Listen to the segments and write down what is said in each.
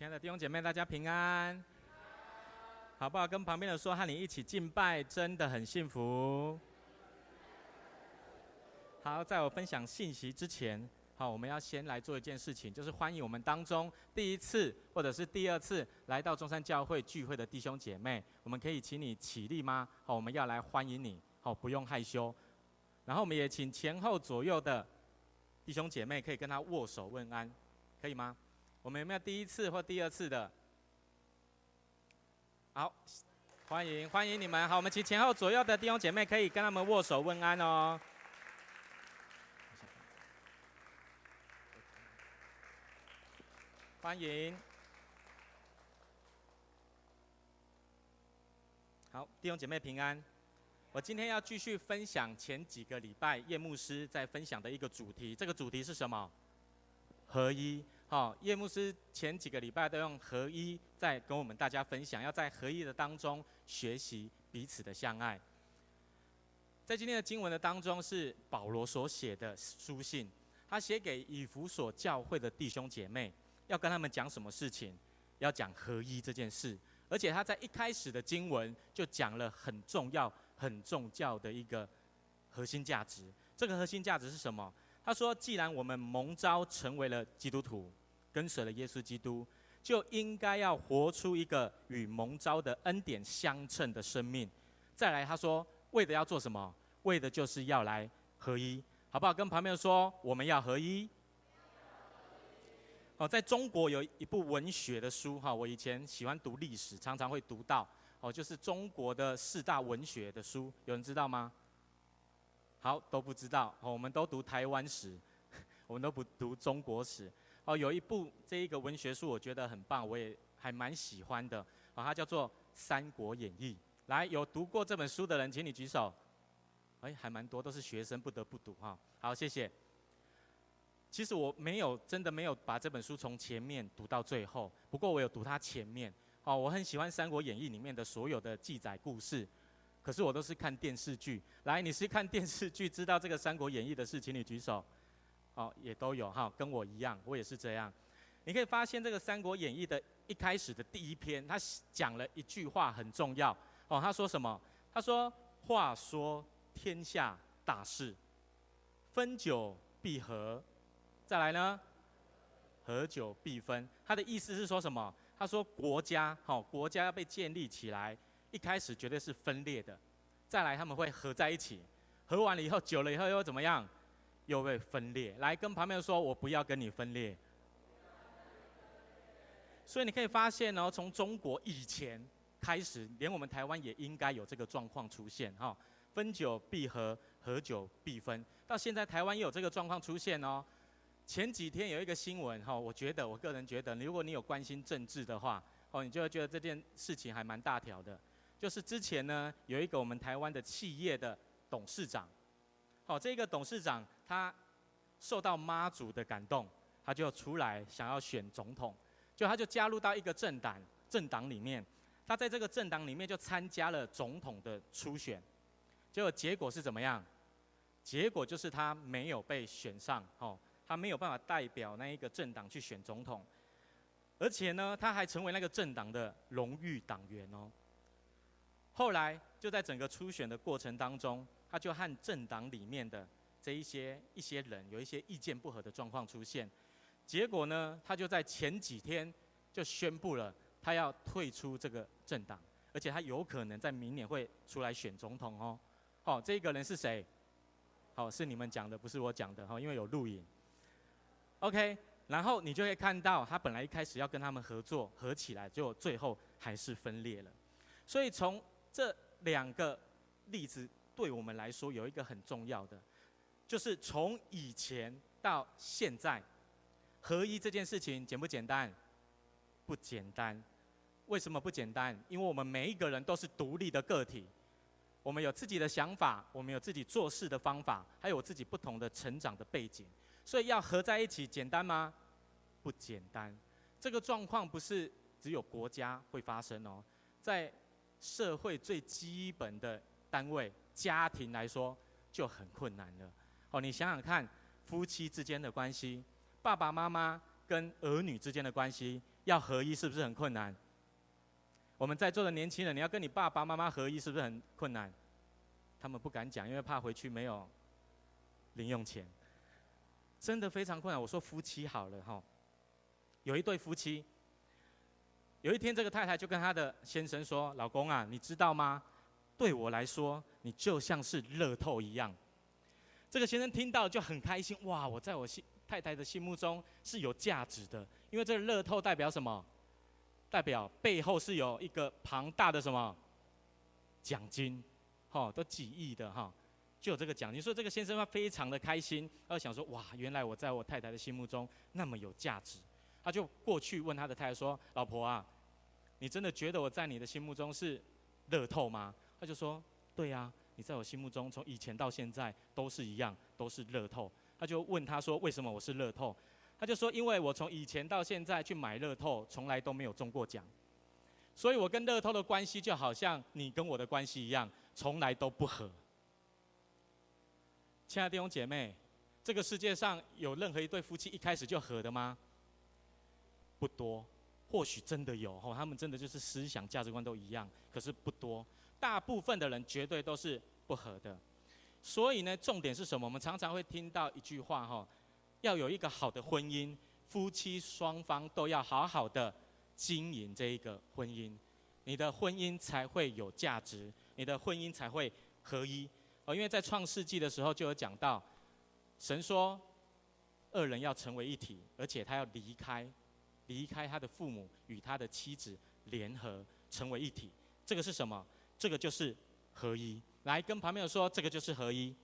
亲爱的弟兄姐妹，大家平安，好不好？跟旁边的说，和你一起敬拜，真的很幸福。好，在我分享信息之前，好，我们要先来做一件事情，就是欢迎我们当中第一次或者是第二次来到中山教会聚会的弟兄姐妹，我们可以请你起立吗？好，我们要来欢迎你，好，不用害羞。然后我们也请前后左右的弟兄姐妹可以跟他握手问安，可以吗？我们有没有第一次或第二次的？好，欢迎欢迎你们。好，我们请前后左右的弟兄姐妹可以跟他们握手问安哦。欢迎，好，弟兄姐妹平安。我今天要继续分享前几个礼拜叶牧师在分享的一个主题，这个主题是什么？合一。好，叶牧师前几个礼拜都用合一在跟我们大家分享，要在合一的当中学习彼此的相爱。在今天的经文的当中是保罗所写的书信，他写给以弗所教会的弟兄姐妹。要跟他们讲什么事情？要讲合一这件事，而且他在一开始的经文就讲了很重要、很重要的一个核心价值。这个核心价值是什么？他说：“既然我们蒙召成为了基督徒，跟随了耶稣基督，就应该要活出一个与蒙召的恩典相称的生命。”再来，他说：“为的要做什么？为的就是要来合一，好不好？”跟旁边说：“我们要合一。”哦，在中国有一部文学的书哈，我以前喜欢读历史，常常会读到哦，就是中国的四大文学的书，有人知道吗？好，都不知道哦，我们都读台湾史，我们都不读中国史。哦，有一部这一个文学书，我觉得很棒，我也还蛮喜欢的，哦，它叫做《三国演义》。来，有读过这本书的人，请你举手。哎，还蛮多，都是学生，不得不读哈。好，谢谢。其实我没有真的没有把这本书从前面读到最后，不过我有读它前面。哦，我很喜欢《三国演义》里面的所有的记载故事，可是我都是看电视剧。来，你是看电视剧知道这个《三国演义》的事，请你举手。哦，也都有哈，跟我一样，我也是这样。你可以发现这个《三国演义》的一开始的第一篇，他讲了一句话很重要。哦，他说什么？他说：“话说天下大势，分久必合。”再来呢，合久必分。他的意思是说什么？他说国家，好，国家要被建立起来，一开始绝对是分裂的。再来他们会合在一起，合完了以后，久了以后又怎么样？又会分裂。来跟旁边说，我不要跟你分裂。所以你可以发现哦，从中国以前开始，连我们台湾也应该有这个状况出现哈。分久必合，合久必分。到现在台湾也有这个状况出现哦。前几天有一个新闻哈，我觉得我个人觉得，如果你有关心政治的话，哦，你就会觉得这件事情还蛮大条的。就是之前呢，有一个我们台湾的企业的董事长，哦，这个董事长他受到妈祖的感动，他就出来想要选总统，就他就加入到一个政党政党里面，他在这个政党里面就参加了总统的初选，结果结果是怎么样？结果就是他没有被选上，哦。他没有办法代表那一个政党去选总统，而且呢，他还成为那个政党的荣誉党员哦。后来就在整个初选的过程当中，他就和政党里面的这一些一些人有一些意见不合的状况出现，结果呢，他就在前几天就宣布了他要退出这个政党，而且他有可能在明年会出来选总统哦。好，这个人是谁？好，是你们讲的，不是我讲的哈，因为有录影。OK，然后你就会看到，他本来一开始要跟他们合作，合起来，就最后还是分裂了。所以从这两个例子对我们来说，有一个很重要的，就是从以前到现在，合一这件事情简不简单？不简单。为什么不简单？因为我们每一个人都是独立的个体，我们有自己的想法，我们有自己做事的方法，还有自己不同的成长的背景。所以要合在一起简单吗？不简单。这个状况不是只有国家会发生哦，在社会最基本的单位家庭来说就很困难了。哦，你想想看，夫妻之间的关系，爸爸妈妈跟儿女之间的关系要合一，是不是很困难？我们在座的年轻人，你要跟你爸爸妈妈合一，是不是很困难？他们不敢讲，因为怕回去没有零用钱，真的非常困难。我说夫妻好了哈，有一对夫妻，有一天这个太太就跟她的先生说：“老公啊，你知道吗？对我来说，你就像是乐透一样。”这个先生听到就很开心，哇！我在我心太太的心目中是有价值的，因为这个乐透代表什么？代表背后是有一个庞大的什么奖金，哈、都几亿的哈、就有这个奖金，所以这个先生他非常的开心，他想说，哇，原来我在我太太的心目中那么有价值，他就过去问他的太太说，老婆啊，你真的觉得我在你的心目中是乐透吗？他就说，对呀、你在我心目中从以前到现在都是一样，都是乐透。他就问他说：“为什么我是乐透？”他就说：“因为我从以前到现在去买乐透，从来都没有中过奖，所以我跟乐透的关系就好像你跟我的关系一样，从来都不合。”亲爱的弟兄姐妹，这个世界上有任何一对夫妻一开始就合的吗？不多，或许真的有吼，他们真的就是思想价值观都一样，可是不多，大部分的人绝对都是不合的。所以呢，重点是什么？我们常常会听到一句话哈，要有一个好的婚姻，夫妻双方都要好好的经营这一个婚姻，你的婚姻才会有价值，你的婚姻才会合一。哦，因为在创世纪的时候就有讲到，神说二人要成为一体，而且他要离开，离开他的父母，与他的妻子联合成为一体。这个是什么？这个就是合一。来跟旁边说，这个就是合一。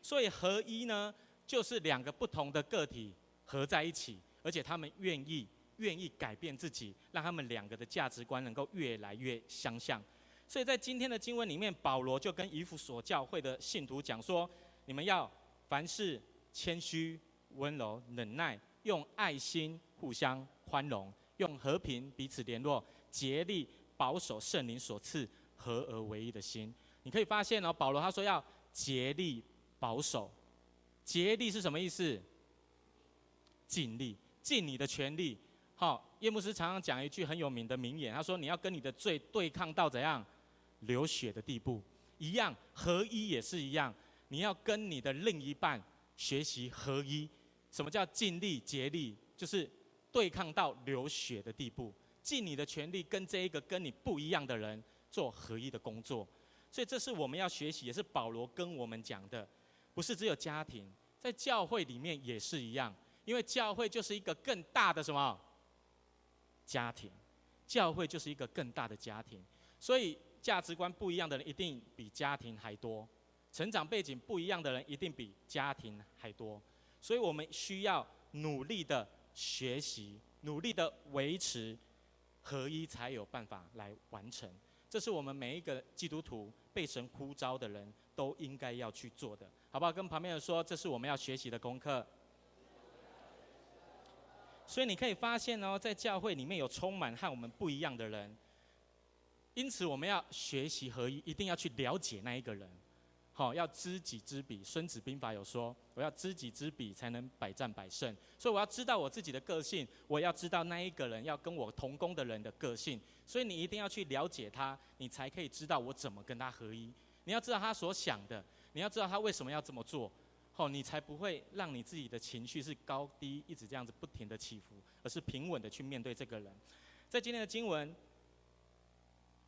所以合一呢，就是两个不同的个体合在一起，而且他们愿意愿意改变自己，让他们两个的价值观能够越来越相像。所以在今天的经文里面，保罗就跟以弗所教会的信徒讲说：你们要凡事谦虚、温柔、忍耐，用爱心互相宽容，用和平彼此联络，竭力保守圣灵所赐。合而为一的心，你可以发现哦，保罗他说要竭力保守，竭力是什么意思？尽力，尽你的全力。好，叶牧师常常讲一句很有名的名言，他说你要跟你的罪对抗到怎样流血的地步，一样合一也是一样，你要跟你的另一半学习合一。什么叫尽力竭力？就是对抗到流血的地步，尽你的全力跟这一个跟你不一样的人。做合一的工作，所以这是我们要学习，也是保罗跟我们讲的，不是只有家庭，在教会里面也是一样，因为教会就是一个更大的什么？家庭，教会就是一个更大的家庭，所以价值观不一样的人一定比家庭还多，成长背景不一样的人一定比家庭还多，所以我们需要努力的学习，努力的维持合一，才有办法来完成。这是我们每一个基督徒被神呼召的人都应该要去做的，好不好？跟旁边人说，这是我们要学习的功课。所以你可以发现哦，在教会里面有充满和我们不一样的人，因此我们要学习合一，一定要去了解那一个人。好，要知己知彼。孙子兵法有说，我要知己知彼，才能百战百胜。所以我要知道我自己的个性，我要知道那一个人要跟我同工的人的个性。所以你一定要去了解他，你才可以知道我怎么跟他合一。你要知道他所想的，你要知道他为什么要这么做，好，你才不会让你自己的情绪是高低一直这样子不停的起伏，而是平稳的去面对这个人。在今天的经文，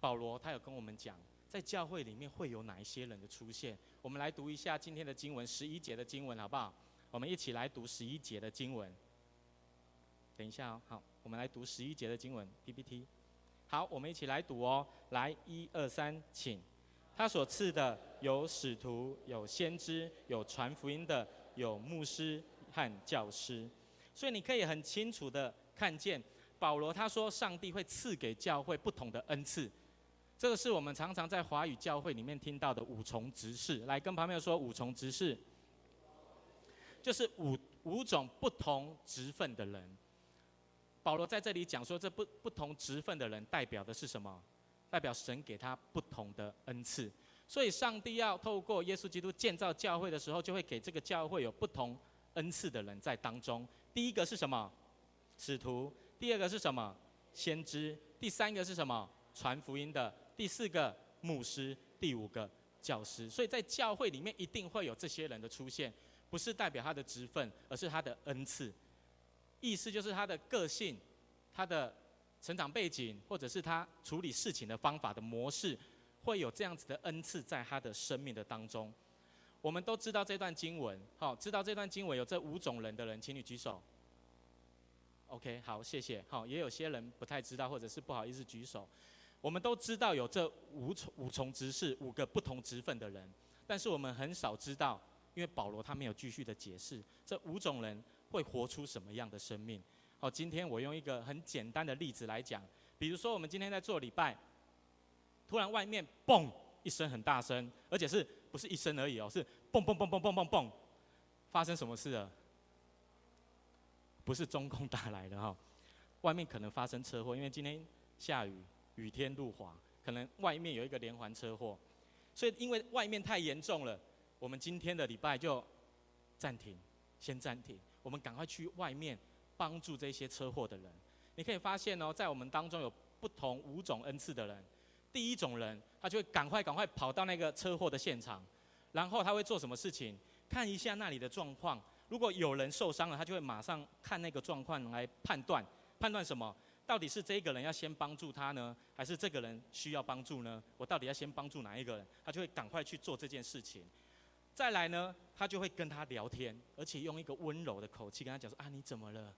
保罗他有跟我们讲。在教会里面会有哪一些人的出现？我们来读一下今天的经文，十一节的经文，好不好？我们一起来读十一节的经文。等一下哦，好，我们来读十一节的经文 PPT。好，我们一起来读哦。来，一二三，请。他所赐的有使徒，有先知，有传福音的，有牧师和教师。所以你可以很清楚的看见，保罗他说，上帝会赐给教会不同的恩赐。这个是我们常常在华语教会里面听到的五重职事。来跟旁边说五重职事，就是五五种不同职分的人。保罗在这里讲说，这不不同职分的人代表的是什么？代表神给他不同的恩赐。所以上帝要透过耶稣基督建造教会的时候，就会给这个教会有不同恩赐的人在当中，第一个是什么？使徒。第二个是什么？先知。第三个是什么？传福音的。第四个牧师。第五个教师。所以在教会里面一定会有这些人的出现，不是代表他的职分，而是他的恩赐。意思就是他的个性，他的成长背景，或者是他处理事情的方法的模式，会有这样子的恩赐在他的生命的当中。我们都知道这段经文，好，知道这段经文有这五种人的人，请你举手。OK，好，谢谢。好，也有些人不太知道，或者是不好意思举手。我们都知道有这五重五重职事，五个不同职分的人，但是我们很少知道，因为保罗他没有继续的解释这五种人会活出什么样的生命。好，今天我用一个很简单的例子来讲，比如说我们今天在做礼拜，突然外面嘣一声很大声，而且是。不是一声而已哦，是嘣嘣嘣嘣嘣嘣嘣，发生什么事了？不是中共打来的哈，外面可能发生车祸，因为今天下雨，雨天路滑，可能外面有一个连环车祸，所以因为外面太严重了，我们今天的礼拜就暂停，先暂停，我们赶快去外面帮助这些车祸的人。你可以发现哦，在我们当中有不同五种恩赐的人。第一种人，他就会赶快赶快跑到那个车祸的现场，然后他会做什么事情？看一下那里的状况。如果有人受伤了，他就会马上看那个状况来判断，判断什么？到底是这个人要先帮助他呢，还是这个人需要帮助呢？我到底要先帮助哪一个人？他就会赶快去做这件事情。再来呢，他就会跟他聊天，而且用一个温柔的口气跟他讲说：啊，你怎么了？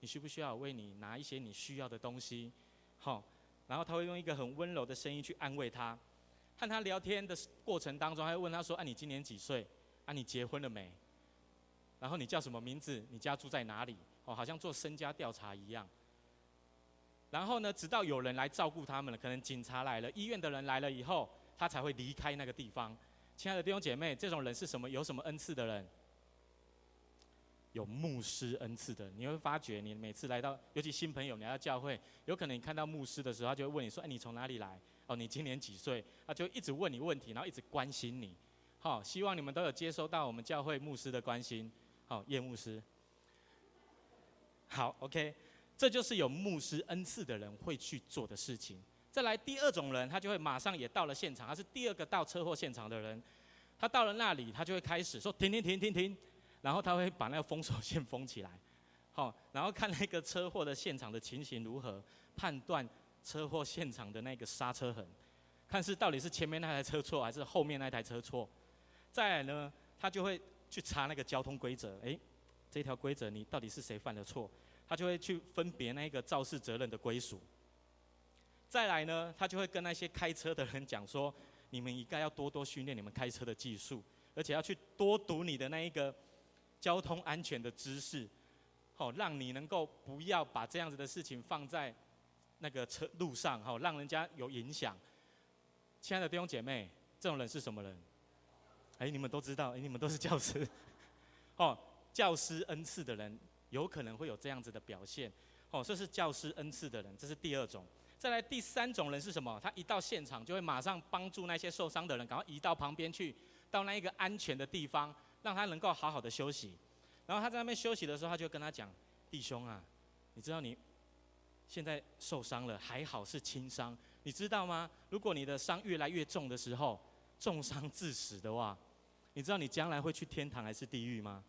你需不需要我为你拿一些你需要的东西？好。然后他会用一个很温柔的声音去安慰他，和他聊天的过程当中，还会问他说：“啊，你今年几岁？啊，你结婚了没？然后你叫什么名字？你家住在哪里？哦，好像做身家调查一样。然后呢，直到有人来照顾他们了，可能警察来了，医院的人来了以后，他才会离开那个地方。亲爱的弟兄姐妹，这种人是什么？有什么恩赐的人？”有牧师恩赐的，你会发觉，你每次来到，尤其新朋友，你来到教会，有可能你看到牧师的时候，他就会问你说：“哎，你从哪里来？哦，你今年几岁？”他就一直问你问题，然后一直关心你。好，希望你们都有接收到我们教会牧师的关心。好，叶牧师。好，OK，这就是有牧师恩赐的人会去做的事情。再来第二种人，他就会马上也到了现场，他是第二个到车祸现场的人。他到了那里，他就会开始说：“停停停停停。”然后他会把那个封锁线封起来，好，然后看那个车祸的现场的情形如何，判断车祸现场的那个刹车痕，看是到底是前面那台车错还是后面那台车错。再来呢，他就会去查那个交通规则，诶，这条规则你到底是谁犯的错？他就会去分别那个肇事责任的归属。再来呢，他就会跟那些开车的人讲说，你们应该要多多训练你们开车的技术，而且要去多读你的那一个。交通安全的知识，好，让你能够不要把这样子的事情放在那个车路上，好，让人家有影响。亲爱的弟兄姐妹，这种人是什么人？哎，你们都知道，哎，你们都是教师，哦，教师恩赐的人有可能会有这样子的表现，哦，这是教师恩赐的人，这是第二种。再来第三种人是什么？他一到现场就会马上帮助那些受伤的人，赶快移到旁边去，到那一个安全的地方。让他能够好好的休息，然后他在那边休息的时候，他就跟他讲：“弟兄啊，你知道你现在受伤了，还好是轻伤，你知道吗？如果你的伤越来越重的时候，重伤致死的话，你知道你将来会去天堂还是地狱吗？”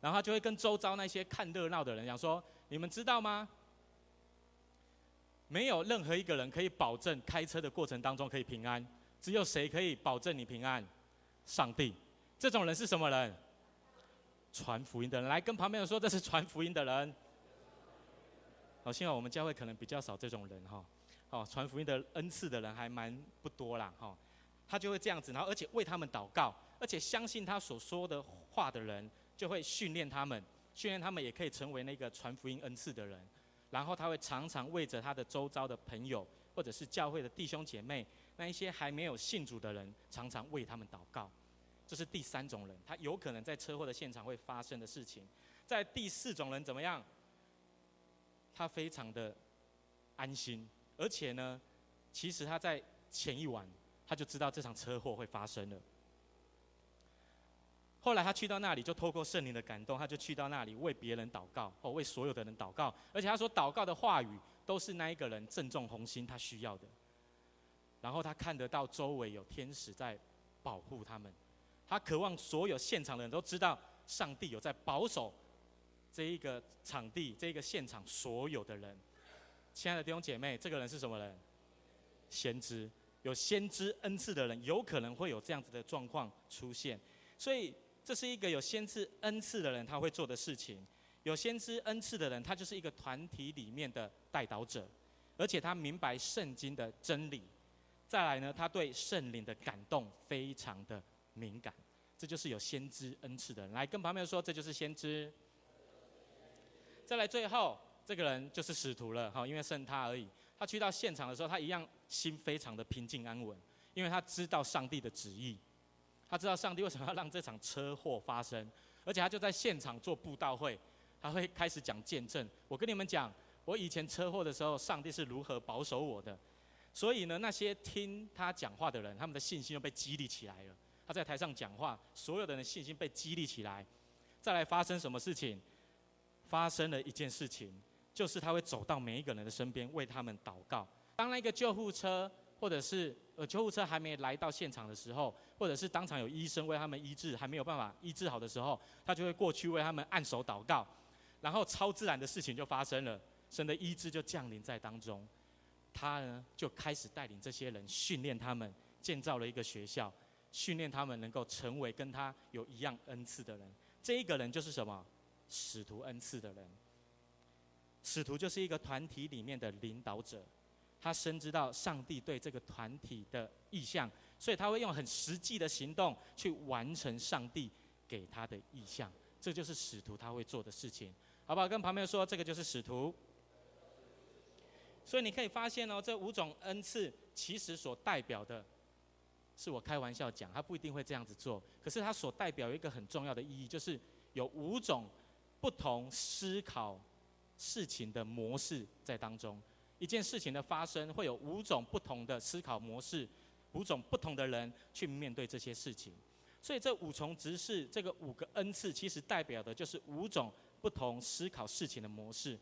然后他就会跟周遭那些看热闹的人讲说：“你们知道吗？没有任何一个人可以保证开车的过程当中可以平安，只有谁可以保证你平安？上帝。”这种人是什么人？传福音的人，来跟旁边人说，这是传福音的人。好，幸好我们教会可能比较少这种人哈。好，传福音的恩赐的人还蛮不多啦哈。他就会这样子，然后而且为他们祷告，而且相信他所说的话的人，就会训练他们，训练他们也可以成为那个传福音恩赐的人。然后他会常常为着他的周遭的朋友，或者是教会的弟兄姐妹，那一些还没有信主的人，常常为他们祷告。这是第三种人，他有可能在车祸的现场会发生的事情。在第四种人怎么样？他非常的安心，而且呢，其实他在前一晚他就知道这场车祸会发生了。后来他去到那里，就透过圣灵的感动，他就去到那里为别人祷告，哦为所有的人祷告。而且他说祷告的话语，都是那一个人正中红心，他需要的。然后他看得到周围有天使在保护他们，他渴望所有现场的人都知道，上帝有在保守这一个场地、这一个现场所有的人。亲爱的弟兄姐妹，这个人是什么人？先知。有先知恩赐的人，有可能会有这样子的状况出现。所以，这是一个有先知恩赐的人他会做的事情。有先知恩赐的人，他就是一个团体里面的代导者，而且他明白圣经的真理。再来呢，他对圣灵的感动非常的敏感。这就是有先知恩赐的人。来跟旁边说，这就是先知。再来，最后这个人就是使徒了，哈，因为剩他而已。他去到现场的时候，他一样心非常的平静安稳，因为他知道上帝的旨意。他知道上帝为什么要让这场车祸发生，而且他就在现场做布道会，他会开始讲见证。我跟你们讲，我以前车祸的时候，上帝是如何保守我的。所以呢，那些听他讲话的人，他们的信心又被激励起来了。他在台上讲话，所有的人信心被激励起来。再来发生什么事情？发生了一件事情，就是他会走到每一个人的身边，为他们祷告。当那个救护车。或者是呃救护车还没来到现场的时候，或者是当场有医生为他们医治还没有办法医治好的时候，他就会过去为他们按手祷告，然后超自然的事情就发生了，神的医治就降临在当中，他呢就开始带领这些人训练他们，建造了一个学校，训练他们能够成为跟他有一样恩赐的人。这一个人就是什么？使徒恩赐的人。使徒就是一个团体里面的领导者。他深知到上帝对这个团体的意向，所以他会用很实际的行动去完成上帝给他的意向。这就是使徒他会做的事情，好不好？跟旁边说，这个就是使徒。所以你可以发现哦，这五种恩赐其实所代表的，是我开玩笑讲，他不一定会这样子做。可是他所代表一个很重要的意义，就是有五种不同思考事情的模式在当中。一件事情的发生会有五种不同的思考模式，五种不同的人去面对这些事情，所以这五重执事，这个五个恩赐，其实代表的就是五种不同思考事情的模式。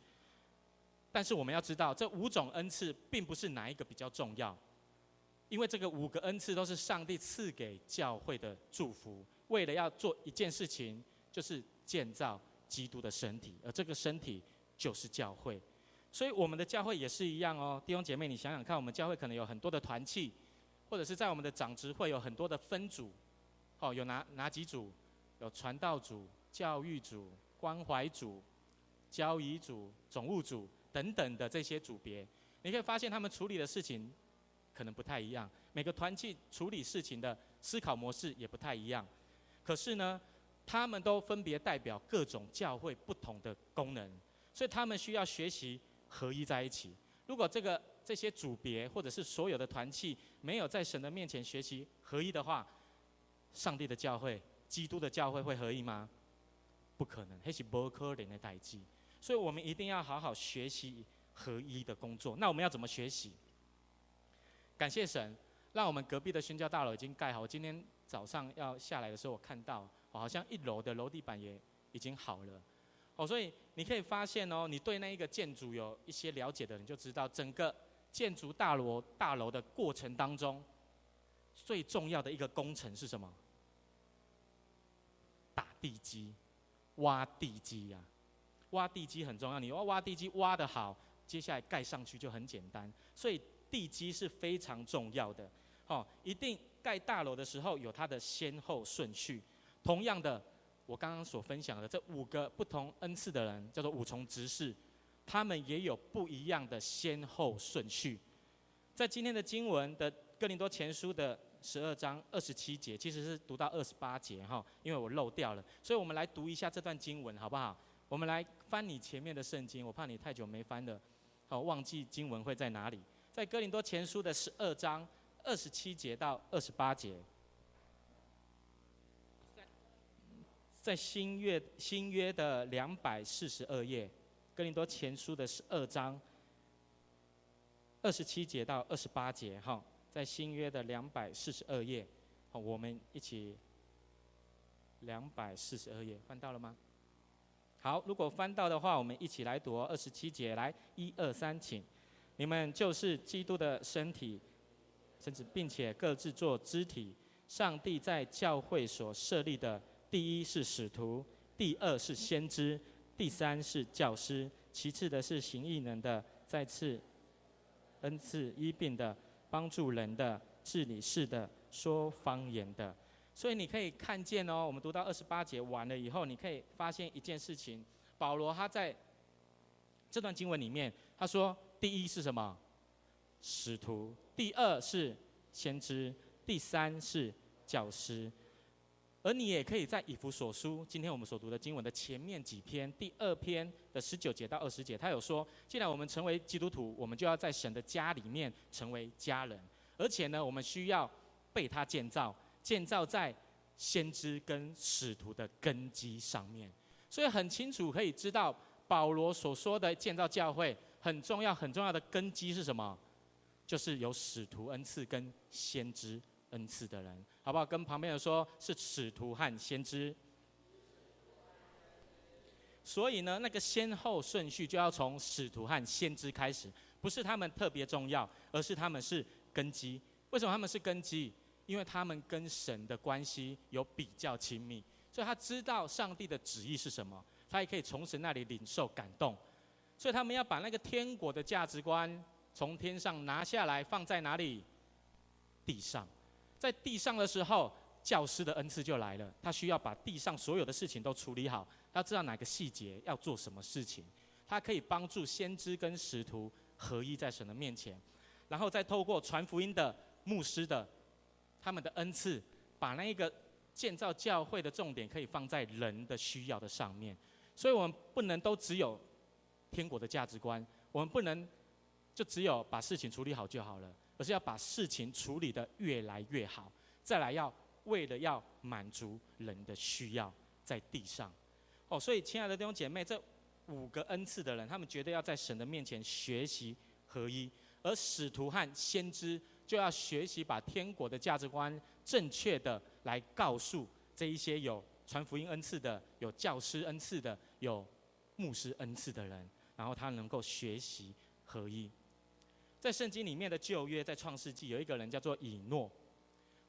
但是我们要知道，这五种恩赐并不是哪一个比较重要，因为这个五个恩赐都是上帝赐给教会的祝福，为了要做一件事情，就是建造基督的身体，而这个身体就是教会。所以我们的教会也是一样哦，弟兄姐妹，你想想看，我们教会可能有很多的团契，或者是在我们的长职会有很多的分组，哦，有哪哪几组？有传道组、教育组、关怀组、交谊组、总务组等等的这些组别，你可以发现他们处理的事情可能不太一样，每个团契处理事情的思考模式也不太一样，可是呢，他们都分别代表各种教会不同的功能，所以他们需要学习。合一在一起。如果这个这些组别或者是所有的团契没有在神的面前学习合一的话，上帝的教会、基督的教会会合一吗？不可能，那是不可能的代际。所以我们一定要好好学习合一的工作。那我们要怎么学习？感谢神，让我们隔壁的宣教大楼已经盖好。今天早上要下来的时候，我看到，好像一楼的楼地板也已经好了。哦，所以你可以发现哦，你对那一个建筑有一些了解的人就知道，整个建筑大楼大楼的过程当中，最重要的一个工程是什么？打地基、挖地基呀、啊，挖地基很重要。你要挖地基挖得好，接下来盖上去就很简单。所以地基是非常重要的。哦，一定盖大楼的时候有它的先后顺序。同样的。我刚刚所分享的这五个不同恩赐的人，叫做五重职事，他们也有不一样的先后顺序。在今天的经文的哥林多前书的十二章二十七节，其实是读到二十八节哈，因为我漏掉了，所以我们来读一下这段经文好不好？我们来翻你前面的圣经，我怕你太久没翻了，好忘记经文会在哪里？在哥林多前书的十二章二十七节到二十八节。在新约新约的两百四十二页，哥林多前书的十二章二十七节到二十八节，哈，在新约的两百四十二页，好，我们一起两百四十二页，翻到了吗？好，如果翻到的话，我们一起来读二十七节，来，一二三，请。你们就是基督的身体，甚至并且各自做肢体。上帝在教会所设立的，第一是使徒，第二是先知，第三是教师，其次的是行异能的，再次恩赐医病的，帮助人的，治理事的，说方言的。所以你可以看见哦，我们读到二十八节完了以后，你可以发现一件事情：保罗他在这段经文里面，他说，第一是什么？使徒；第二是先知；第三是教师。而你也可以在以弗所书今天我们所读的经文的前面几篇，第二篇的十九节到二十节，他有说：既然我们成为基督徒，我们就要在神的家里面成为家人，而且呢，我们需要被他建造。建造在先知跟使徒的根基上面，所以很清楚可以知道保罗所说的建造教会很重要，很重要的根基是什么？就是有使徒恩赐跟先知恩赐的人，好不好？跟旁边人说，是使徒和先知。所以呢，那个先后顺序就要从使徒和先知开始，不是他们特别重要，而是他们是根基。为什么他们是根基？因为他们跟神的关系有比较亲密，所以他知道上帝的旨意是什么，他也可以从神那里领受感动，所以他们要把那个天国的价值观从天上拿下来，放在哪里？地上，在地上的时候，教师的恩赐就来了，他需要把地上所有的事情都处理好，他知道哪个细节要做什么事情，他可以帮助先知跟使徒合一在神的面前，然后再透过传福音的牧师的。他们的恩赐，把那一个建造教会的重点可以放在人的需要的上面，所以我们不能都只有天国的价值观，我们不能就只有把事情处理好就好了，而是要把事情处理得越来越好，再来要为了要满足人的需要在地上。哦，所以亲爱的弟兄姐妹，这五个恩赐的人，他们绝对要在神的面前学习合一，而使徒和先知。就要学习把天国的价值观正确的来告诉这一些有传福音恩赐的、有教师恩赐的、有牧师恩赐的人，然后他能够学习合一。在圣经里面的旧约，在创世纪有一个人叫做以诺。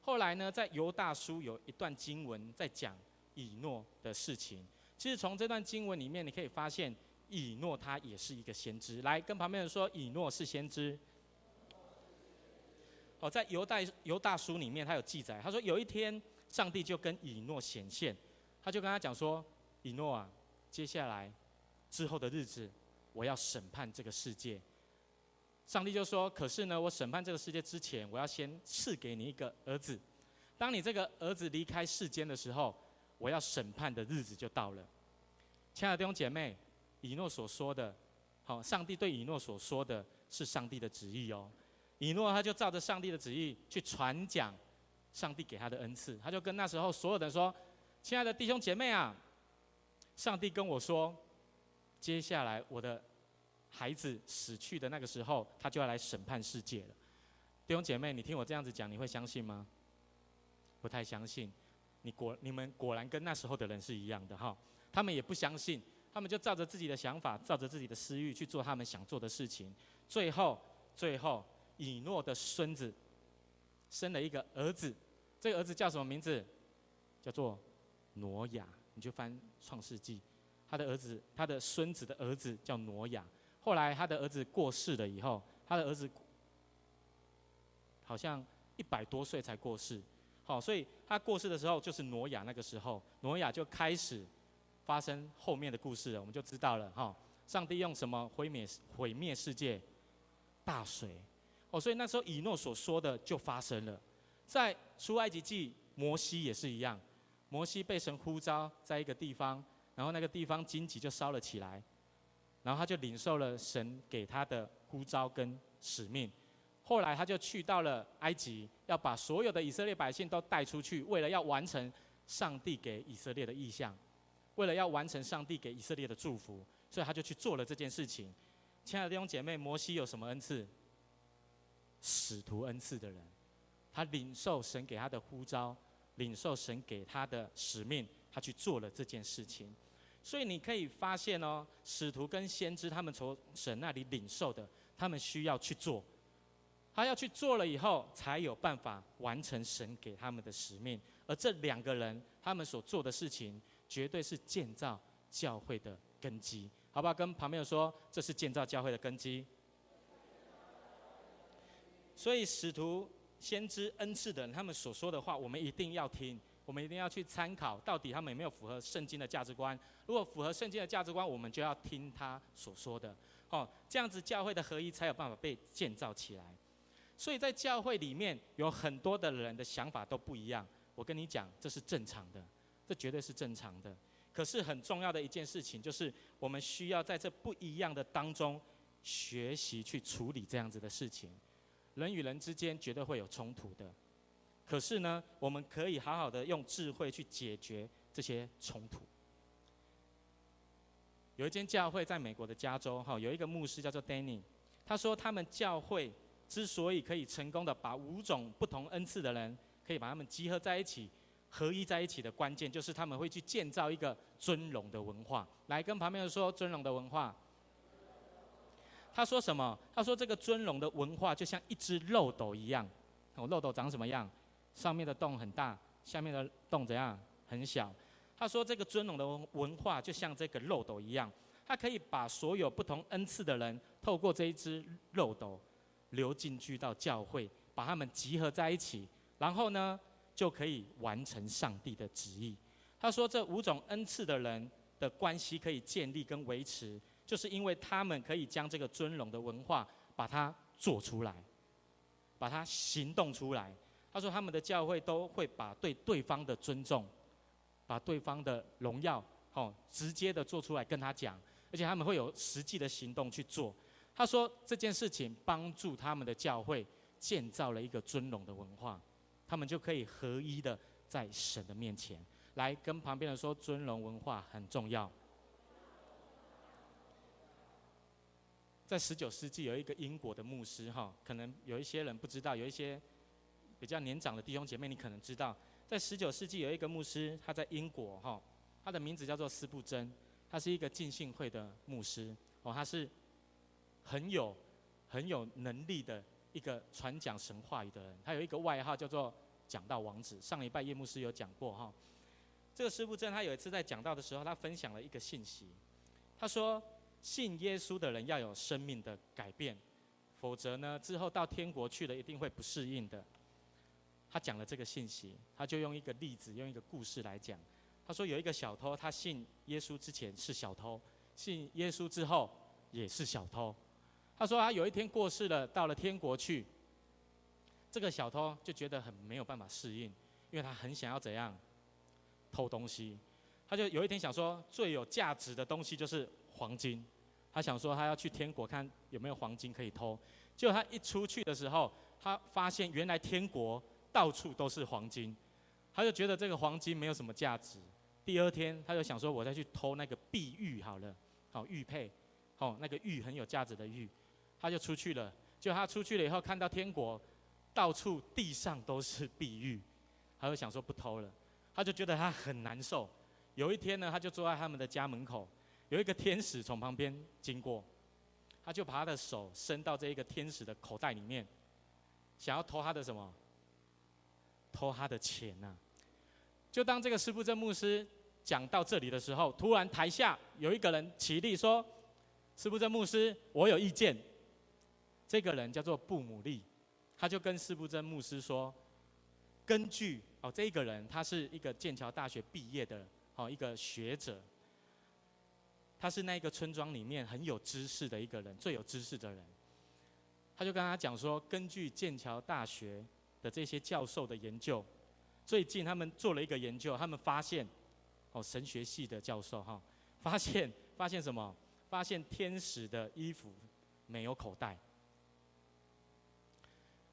后来呢，在犹大书有一段经文在讲以诺的事情。其实从这段经文里面，你可以发现以诺他也是一个先知。来跟旁边人说，以诺是先知。哦，在犹大犹大书里面，他有记载，他说有一天，上帝就跟以诺显现，他就跟他讲说，以诺啊，接下来之后的日子，我要审判这个世界。上帝就说，可是呢，我审判这个世界之前，我要先赐给你一个儿子。当你这个儿子离开世间的时候，我要审判的日子就到了。亲爱的弟兄姐妹，以诺所说的，好，上帝对以诺所说的是上帝的旨意哦。以诺他就照着上帝的旨意去传讲上帝给他的恩赐，他就跟那时候所有人说：“亲爱的弟兄姐妹啊，上帝跟我说，接下来我的孩子死去的那个时候，他就要来审判世界了。”弟兄姐妹，你听我这样子讲，你会相信吗？不太相信。你果你们果然跟那时候的人是一样的哈，他们也不相信，他们就照着自己的想法，照着自己的私欲去做他们想做的事情，最后最后。以诺的孙子生了一个儿子，这个儿子叫什么名字？叫做挪亚。你就翻创世纪，他的儿子，他的孙子的儿子叫挪亚。后来他的儿子过世了以后，他的儿子好像一百多岁才过世。好，所以他过世的时候就是挪亚那个时候，挪亚就开始发生后面的故事了，我们就知道了哈。上帝用什么毁灭毁灭世界？大水。哦，所以那时候以诺所说的就发生了，在出埃及记，摩西也是一样，摩西被神呼召在一个地方，然后那个地方荆棘就烧了起来，然后他就领受了神给他的呼召跟使命，后来他就去到了埃及，要把所有的以色列百姓都带出去，为了要完成上帝给以色列的意向，为了要完成上帝给以色列的祝福，所以他就去做了这件事情。亲爱的弟兄姐妹，摩西有什么恩赐？使徒恩赐的人，他领受神给他的呼召，领受神给他的使命，他去做了这件事情。所以你可以发现哦，使徒跟先知他们从神那里领受的，他们需要去做，他要去做了以后，才有办法完成神给他们的使命。而这两个人他们所做的事情，绝对是建造教会的根基，好不好？跟旁边人说，这是建造教会的根基。所以使徒、先知、恩赐的人，他们所说的话，我们一定要听，我们一定要去参考，到底他们有没有符合圣经的价值观？如果符合圣经的价值观，我们就要听他所说的。哦，这样子教会的合一才有办法被建造起来。所以在教会里面有很多的人的想法都不一样，我跟你讲，这是正常的，这绝对是正常的。可是很重要的一件事情就是，我们需要在这不一样的当中学习去处理这样子的事情。人与人之间绝对会有冲突的，可是呢，我们可以好好的用智慧去解决这些冲突。有一间教会在美国的加州，哈，有一个牧师叫做 Danny，他说他们教会之所以可以成功的把五种不同恩赐的人，可以把他们集合在一起，合一在一起的关键，就是他们会去建造一个尊荣的文化。来跟旁边人说尊荣的文化。他说什么？他说这个尊荣的文化就像一只漏斗一样。哦，漏斗长什么样？上面的洞很大，下面的洞怎样？很小。他说这个尊荣的文化就像这个漏斗一样，它可以把所有不同恩赐的人透过这一只漏斗流进去到教会，把他们集合在一起，然后呢就可以完成上帝的旨意。他说这五种恩赐的人的关系可以建立跟维持。就是因为他们可以将这个尊荣的文化把它做出来，把它行动出来。他说他们的教会都会把对对方的尊重，把对方的荣耀，哦，直接的做出来跟他讲，而且他们会有实际的行动去做。他说这件事情帮助他们的教会建造了一个尊荣的文化，他们就可以合一的在神的面前来跟旁边人说尊荣文化很重要。在十九世纪，有一个英国的牧师，哈，可能有一些人不知道，有一些比较年长的弟兄姐妹，你可能知道，在十九世纪有一个牧师，他在英国，哈，他的名字叫做斯布珍，他是一个浸信会的牧师，哦，他是很有很有能力的一个传讲神话语的人，他有一个外号叫做讲道王子。上礼拜叶牧师有讲过，哈，这个斯布珍他有一次在讲道的时候，他分享了一个信息，他说。信耶稣的人要有生命的改变，否则呢，之后到天国去了一定会不适应的。他讲了这个信息，他就用一个例子，用一个故事来讲。他说有一个小偷，他信耶稣之前是小偷，信耶稣之后也是小偷。他说他有一天过世了，到了天国去，这个小偷就觉得很没有办法适应，因为他很想要怎样偷东西。他就有一天想说，最有价值的东西就是黄金。他想说，他要去天国看有没有黄金可以偷。结果他一出去的时候，他发现原来天国到处都是黄金，他就觉得这个黄金没有什么价值。第二天，他就想说，我再去偷那个碧玉好了，好玉佩，好那个玉很有价值的玉，他就出去了。就他出去了以后，看到天国到处地上都是碧玉，他就想说不偷了。他就觉得他很难受。有一天呢，他就坐在他们的家门口。有一个天使从旁边经过，他就把他的手伸到这一个天使的口袋里面，想要偷他的什么？偷他的钱呐！就当这个斯布真牧师讲到这里的时候，突然台下有一个人起立说：“斯布真牧师，我有意见。”这个人叫做布姆利，他就跟斯布真牧师说：“根据哦，这一个人他是一个剑桥大学毕业的哦，一个学者。”他是那个村庄里面很有知识的一个人，最有知识的人。他就跟他讲说，根据剑桥大学的这些教授的研究，最近他们做了一个研究，他们发现，哦，神学系的教授哈，发现发现什么？发现天使的衣服没有口袋。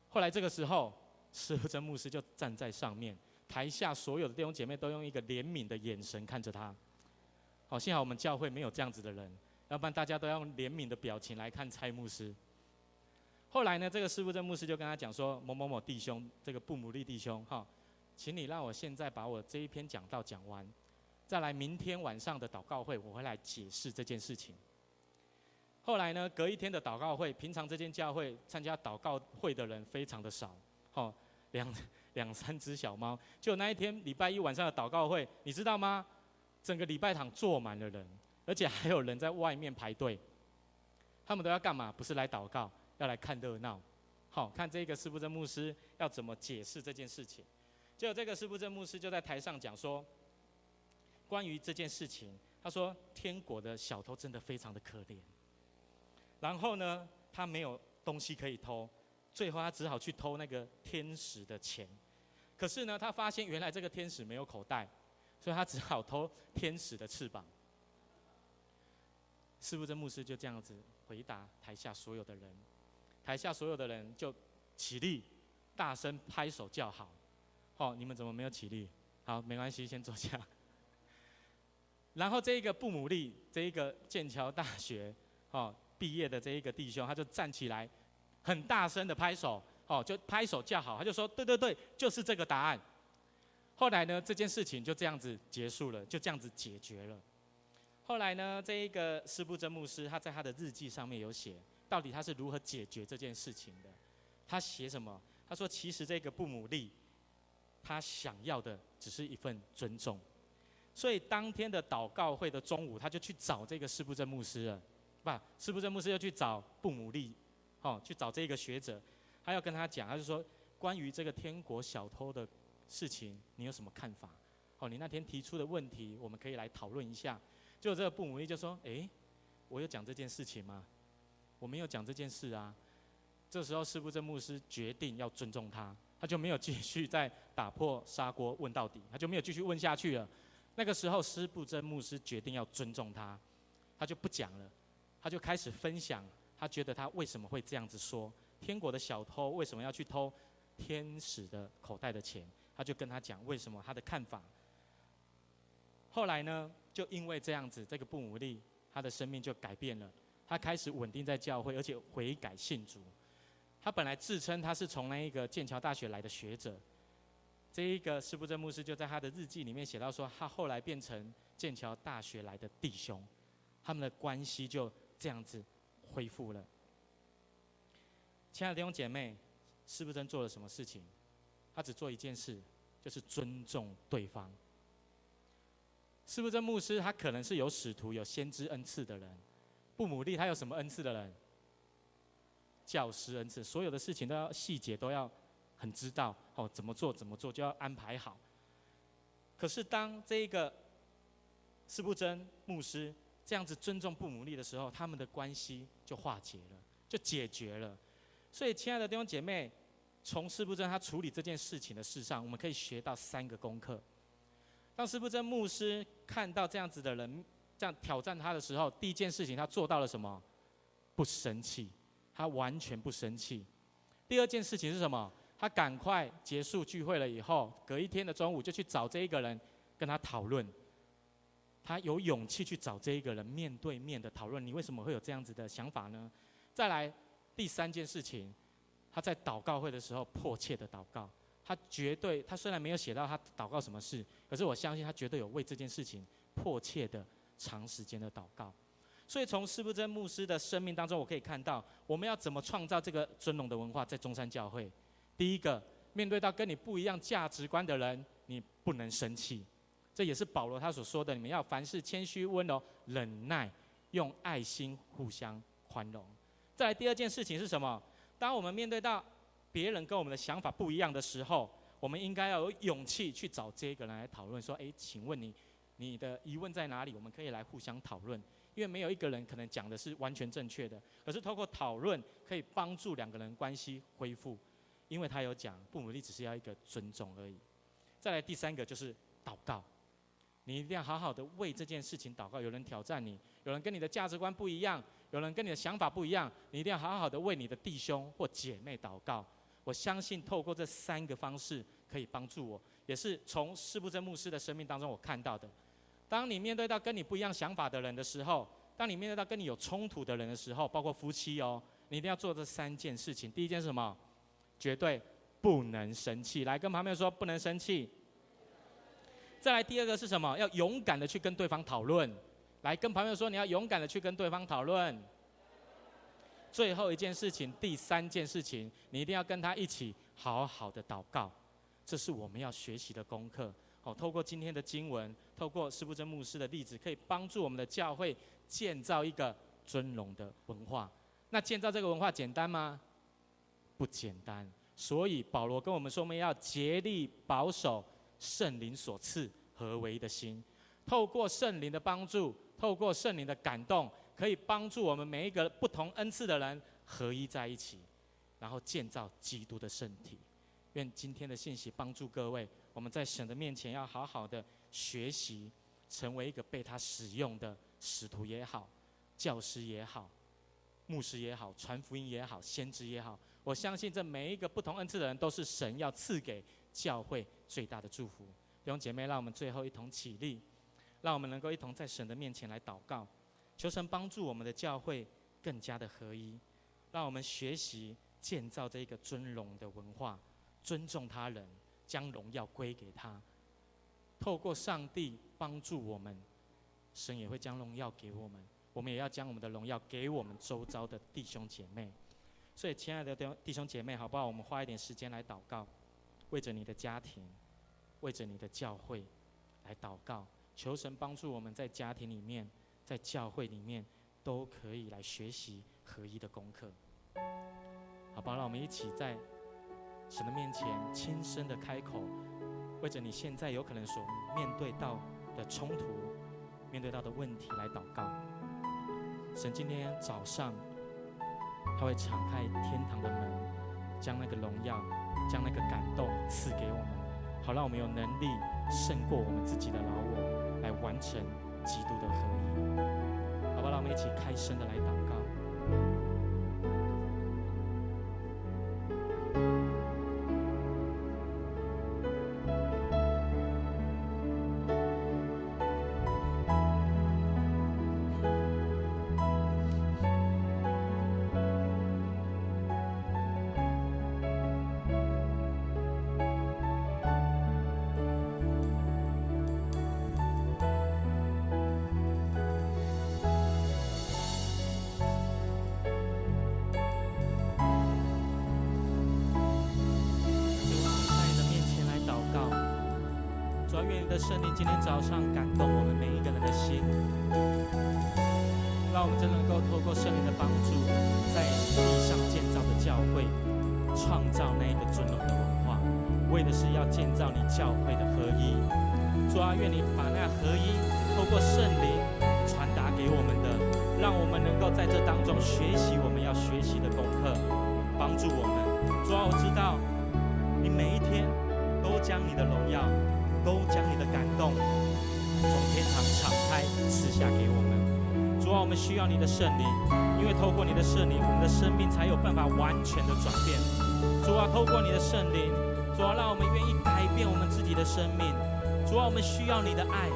后来这个时候，斯布真牧师就站在上面，台下所有的弟兄姐妹都用一个怜悯的眼神看着他。好，幸好我们教会没有这样子的人，要不然大家都要用怜悯的表情来看蔡牧师。后来呢，这个斯布真牧师就跟他讲说：“某某某弟兄，这个布姆利弟兄，哈，请你让我现在把我这一篇讲道讲完，再来明天晚上的祷告会，我会来解释这件事情。后来呢，隔一天的祷告会，平常这间教会参加祷告会的人非常的少，哈，两两三只小猫。就那一天礼拜一晚上的祷告会，你知道吗？整个礼拜堂坐满了人，而且还有人在外面排队。他们都要干嘛？不是来祷告，要来看热闹。好，看这个施布真牧师要怎么解释这件事情。结果这个施布真牧师就在台上讲说，关于这件事情，他说天国的小偷真的非常的可怜。然后呢，他没有东西可以偷，最后他只好去偷那个天使的钱。可是呢，他发现原来这个天使没有口袋，所以他只好偷天使的翅膀。施布真牧师就这样子回答台下所有的人。台下所有的人就起立，大声拍手叫好。哦，你们怎么没有起立？好，没关系，先坐下。然后这一个布姆利，这一个剑桥大学哦毕业的这一个弟兄，他就站起来，很大声的拍手，哦，就拍手叫好。他就说：“对对对，就是这个答案。”后来呢，这件事情就这样子结束了，就这样子解决了。后来呢，这一个施布真牧师，他在他的日记上面有写。到底他是如何解决这件事情的？他写什么？他说：“其实这个布姆利，他想要的只是一份尊重。所以当天的祷告会的中午，他就去找这个施布真牧师了。不，施布真牧师又去找布姆利，哦，去找这个学者，他要跟他讲，他就说关于这个天国小偷的事情，你有什么看法？哦，你那天提出的问题，我们可以来讨论一下。就这个布姆利就说：诶，我有讲这件事情吗？”我没有讲这件事啊，这时候施布真牧师决定要尊重他，他就没有继续再打破砂锅问到底，他就没有继续问下去了。那个时候施布真牧师决定要尊重他，他就不讲了，他就开始分享，他觉得他为什么会这样子说，天国的小偷为什么要去偷天使的口袋的钱，他就跟他讲为什么他的看法。后来呢，就因为这样子，这个布努利他的生命就改变了。他开始稳定在教会，而且悔改信主。他本来自称他是从那一个剑桥大学来的学者。这一个施布真牧师就在他的日记里面写到说，他后来变成剑桥大学来的弟兄，他们的关系就这样子恢复了。亲爱的弟兄姐妹，施布真做了什么事情？他只做一件事，就是尊重对方。施布真牧师他可能是有使徒、有先知恩赐的人。不努力他有什么恩赐的人？教师恩赐，所有的事情都要细节都要很知道哦，怎么做怎么做就要安排好。可是当这一个施布真牧师这样子尊重布姆利的时候，他们的关系就化解了，就解决了。所以，亲爱的弟兄姐妹，从施布真他处理这件事情的事上，我们可以学到三个功课。当施布真牧师看到这样子的人。这样挑战他的时候，第一件事情他做到了什么？不生气，他完全不生气。第二件事情是什么？他赶快结束聚会了以后，隔一天的中午就去找这一个人跟他讨论。他有勇气去找这一个人面对面的讨论。你为什么会有这样子的想法呢？再来第三件事情，他在祷告会的时候迫切的祷告。他绝对，他虽然没有写到他祷告什么事，可是我相信他绝对有为这件事情迫切的。长时间的祷告，所以从施布真牧师的生命当中，我可以看到我们要怎么创造这个尊荣的文化在中山教会。第一个，面对到跟你不一样价值观的人，你不能生气，这也是保罗他所说的，你们要凡事谦虚、温柔、忍耐，用爱心互相宽容。再来第二件事情是什么？当我们面对到别人跟我们的想法不一样的时候，我们应该要有勇气去找这个人来讨论，说：“诶，请问你？”你的疑问在哪里？我们可以来互相讨论，因为没有一个人可能讲的是完全正确的，可是透过讨论可以帮助两个人关系恢复，因为他有讲，不努力只是要一个尊重而已。再来第三个就是祷告，你一定要好好的为这件事情祷告。有人挑战你，有人跟你的价值观不一样，有人跟你的想法不一样，你一定要好好的为你的弟兄或姐妹祷告。我相信透过这三个方式可以帮助我，也是从施布真牧师的生命当中我看到的。当你面对到跟你不一样想法的人的时候，当你面对到跟你有冲突的人的时候，包括夫妻哦，你一定要做这三件事情。第一件是什么？绝对不能生气。来跟旁边说，不能生气。再来第二个是什么？要勇敢的去跟对方讨论。来跟朋友说，你要勇敢的去跟对方讨论。最后一件事情，第三件事情，你一定要跟他一起好好的祷告。这是我们要学习的功课。好，透过今天的经文，透过施布真牧师的例子，可以帮助我们的教会建造一个尊荣的文化。那建造这个文化简单吗？不简单。所以保罗跟我们说，我们要竭力保守圣灵所赐合为的心，透过圣灵的帮助，透过圣灵的感动，可以帮助我们每一个不同恩赐的人合一在一起，然后建造基督的身体。愿今天的信息帮助各位，我们在神的面前要好好的学习，成为一个被他使用的使徒也好，教师也好，牧师也好，传福音也好，先知也好。我相信这每一个不同恩赐的人，都是神要赐给教会最大的祝福。弟兄姐妹，让我们最后一同起立，让我们能够一同在神的面前来祷告，求神帮助我们的教会更加的合一，让我们学习建造这一个尊荣的文化。尊重他人，将荣耀归给他。透过上帝帮助我们，神也会将荣耀给我们。我们也要将我们的荣耀给我们周遭的弟兄姐妹。所以，亲爱的弟兄姐妹，好不好？我们花一点时间来祷告，为着你的家庭，为着你的教会来祷告，求神帮助我们在家庭里面，在教会里面都可以来学习合一的功课。好不好？让我们一起在。神的面前，轻声的开口，为着你现在有可能所面对到的冲突、面对到的问题来祷告。神今天早上，他会敞开天堂的门，将那个荣耀、将那个感动赐给我们，好让我们有能力胜过我们自己的老我，来完成基督的合一。好吧，让我们一起开声的来祷告。今天早上感动我们每一个人的心，让我们真能够透过圣灵的帮助，在地上建造的教会，创造那一个尊荣的文化，为的是要建造你教会的合一。主啊，愿你把那合一透过圣灵传达给我们的，让我们能够在这当中学习我们要学习的功课，帮助我们。主啊，我知道你每一天都将你的荣耀。都将你的感动从天堂敞开赐下给我们。主啊，我们需要你的圣灵，因为透过你的圣灵，我们的生命才有办法完全的转变。主啊，透过你的圣灵，主啊，让我们愿意改变我们自己的生命。主啊，我们需要你的爱，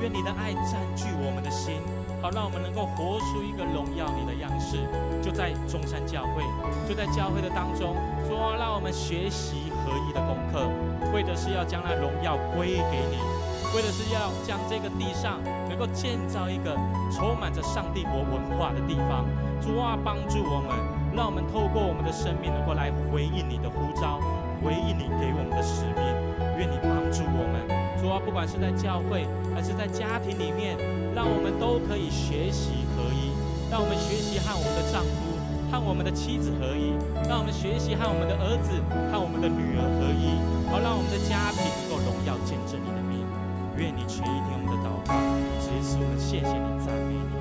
愿你的爱占据我们的心，好让我们能够活出一个荣耀你的样式。就在中山教会，就在教会的当中，主啊，让我们学习合一的功课。为的是要将那荣耀归给你，为的是要将这个地上能够建造一个充满着上帝国文化的地方。主啊，帮助我们，让我们透过我们的生命能够来回应你的呼召，回应你给我们的使命。愿你帮助我们，主啊，不管是在教会还是在家庭里面，让我们都可以学习合一，让我们学习和我们的丈夫、和我们的妻子合一，让我们学习和我们的儿子、和我们的女儿合一。好，让我们的家庭能够荣耀见证。愿你垂听我们的祷告，结束，我们谢谢你，赞美你。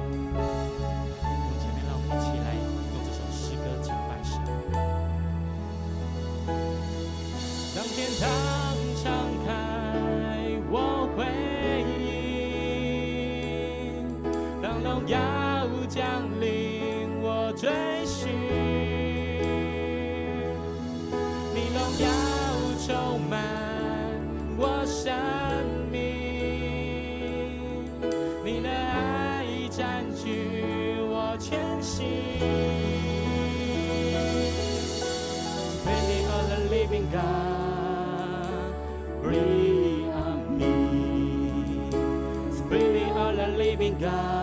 让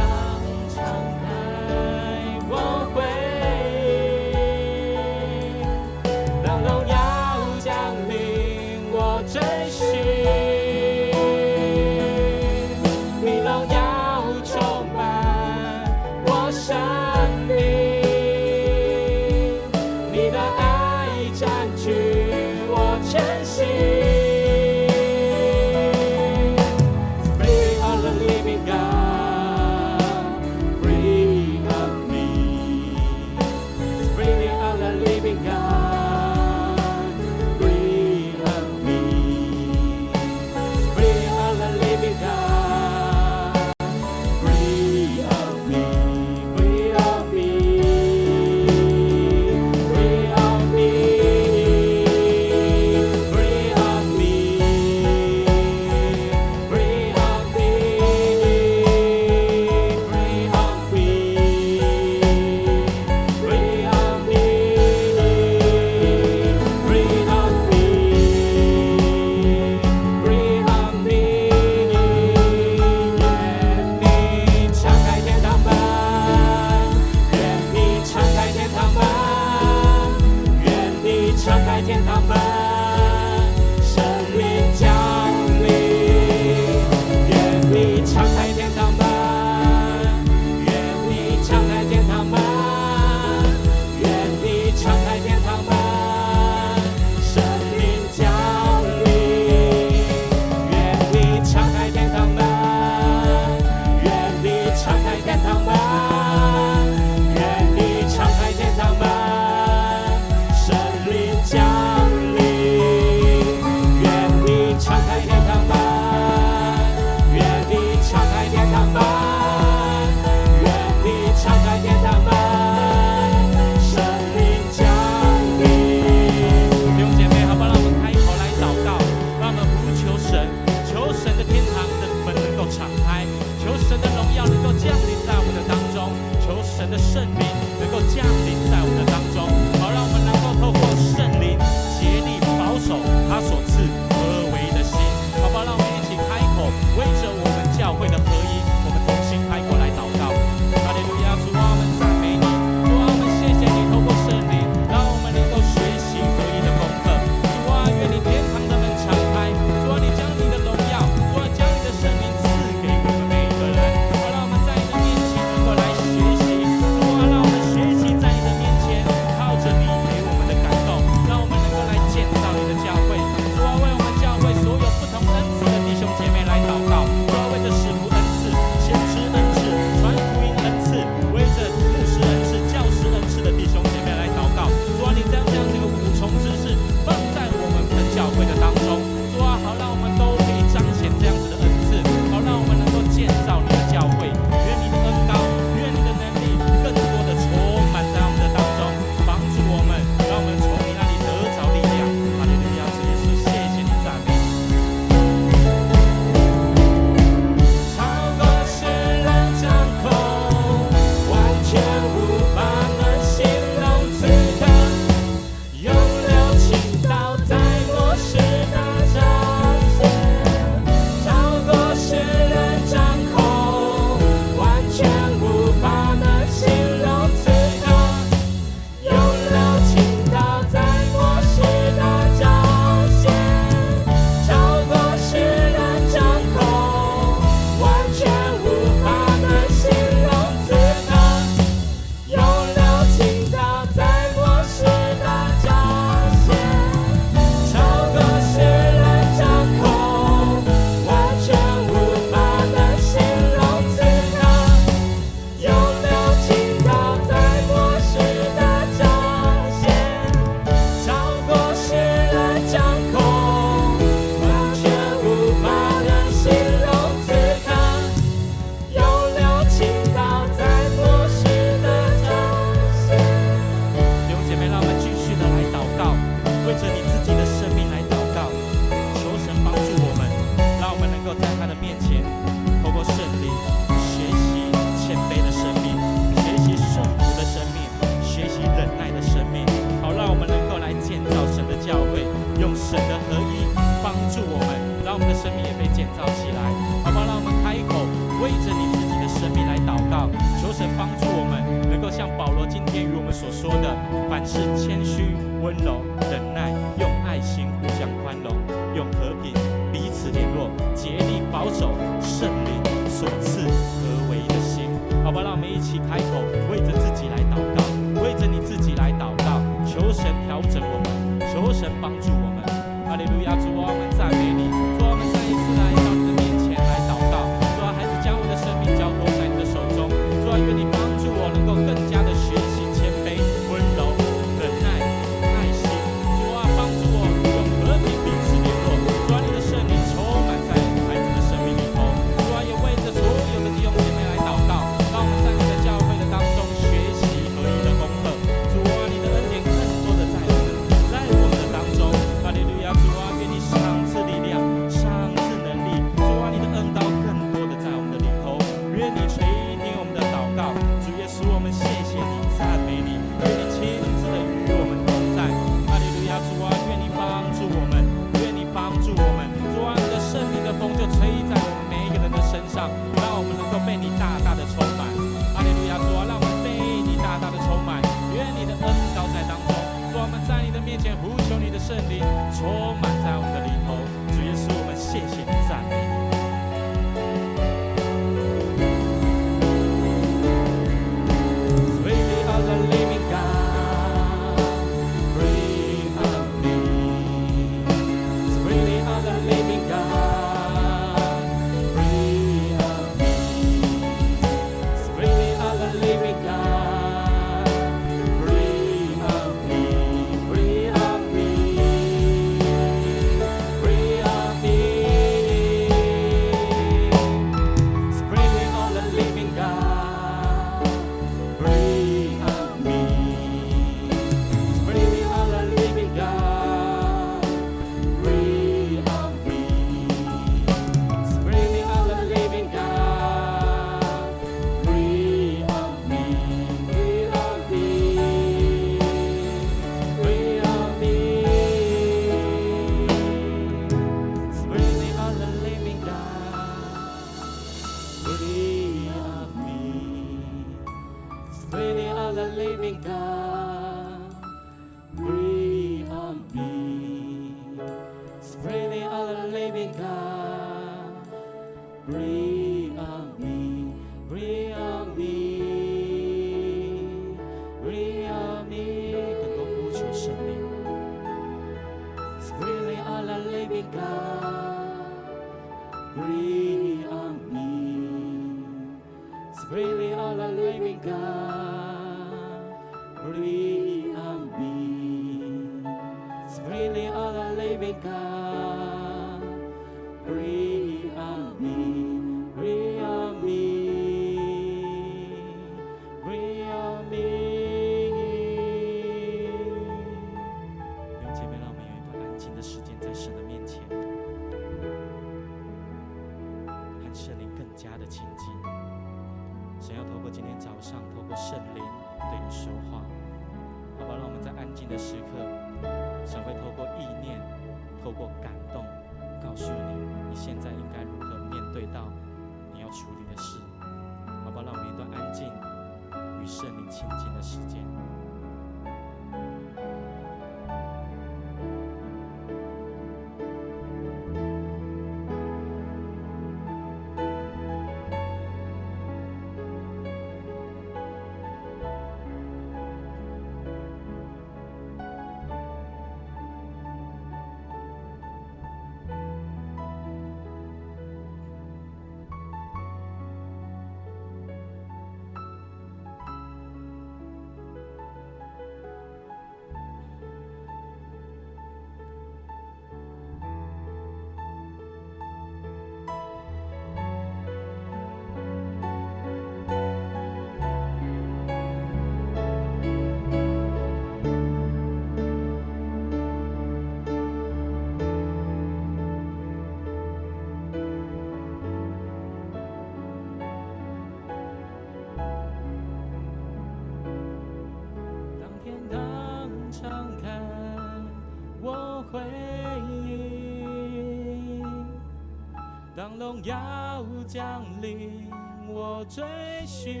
荣耀降临，我追寻，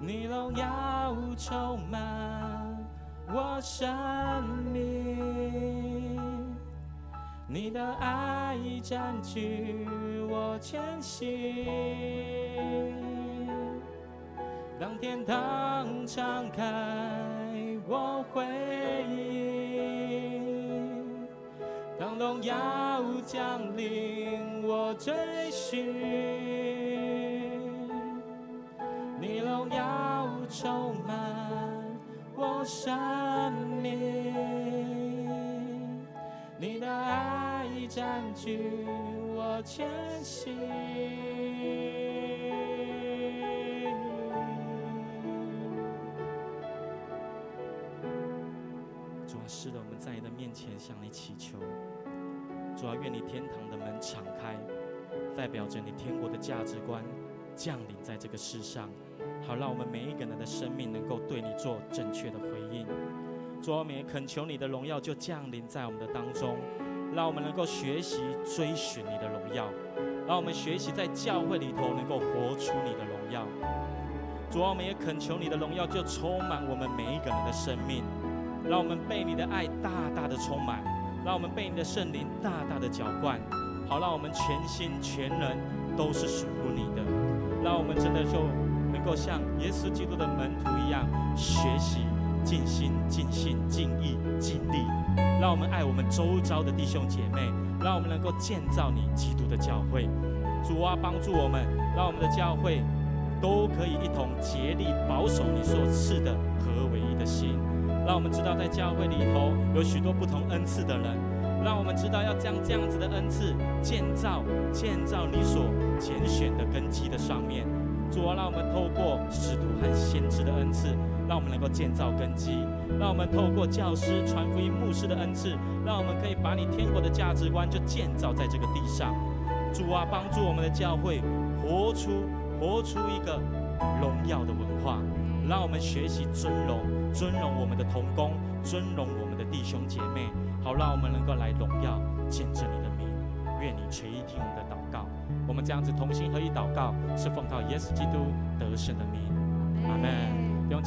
你荣耀充满我生命，你的爱占据我全心。当天堂敞开，我回应；荣耀降临，我追寻。你荣耀充满我生命，你的爱占据我全心。主啊，是的，我们在你的面前向你祈求。主啊，愿你天堂的门敞开，代表着你天国的价值观降临在这个世上。好，让我们每一个人的生命能够对你做正确的回应。主啊，我们也恳求你的荣耀就降临在我们的当中，让我们能够学习追寻你的荣耀，让我们学习在教会里头能够活出你的荣耀。主啊，我们也恳求你的荣耀就充满我们每一个人的生命，让我们被你的爱大大的充满，让我们被你的圣灵大大的浇灌。好，让我们全心全人都是属于你的，让我们真的就。能够像耶稣基督的门徒一样学习尽心尽性尽意尽力，让我们爱我们周遭的弟兄姐妹，让我们能够建造你基督的教会。主啊，帮助我们，让我们的教会都可以一同竭力保守你所赐的合为一的心。让我们知道在教会里头有许多不同恩赐的人，让我们知道要将这样子的恩赐建造建造你所拣选的根基的上面。主啊，让我们透过使徒和先知的恩赐，让我们能够建造根基；让我们透过教师、传福音、牧师的恩赐，让我们可以把你天国的价值观就建造在这个地上。主啊，帮助我们的教会活出活出一个荣耀的文化，让我们学习尊荣尊荣我们的同工，尊荣我们的弟兄姐妹，好让我们能够来荣耀见证你的名。愿你垂听我们的祷告。我们这样子同心合一祷告，是奉靠耶稣基督得胜的名，阿门。弟兄姐妹。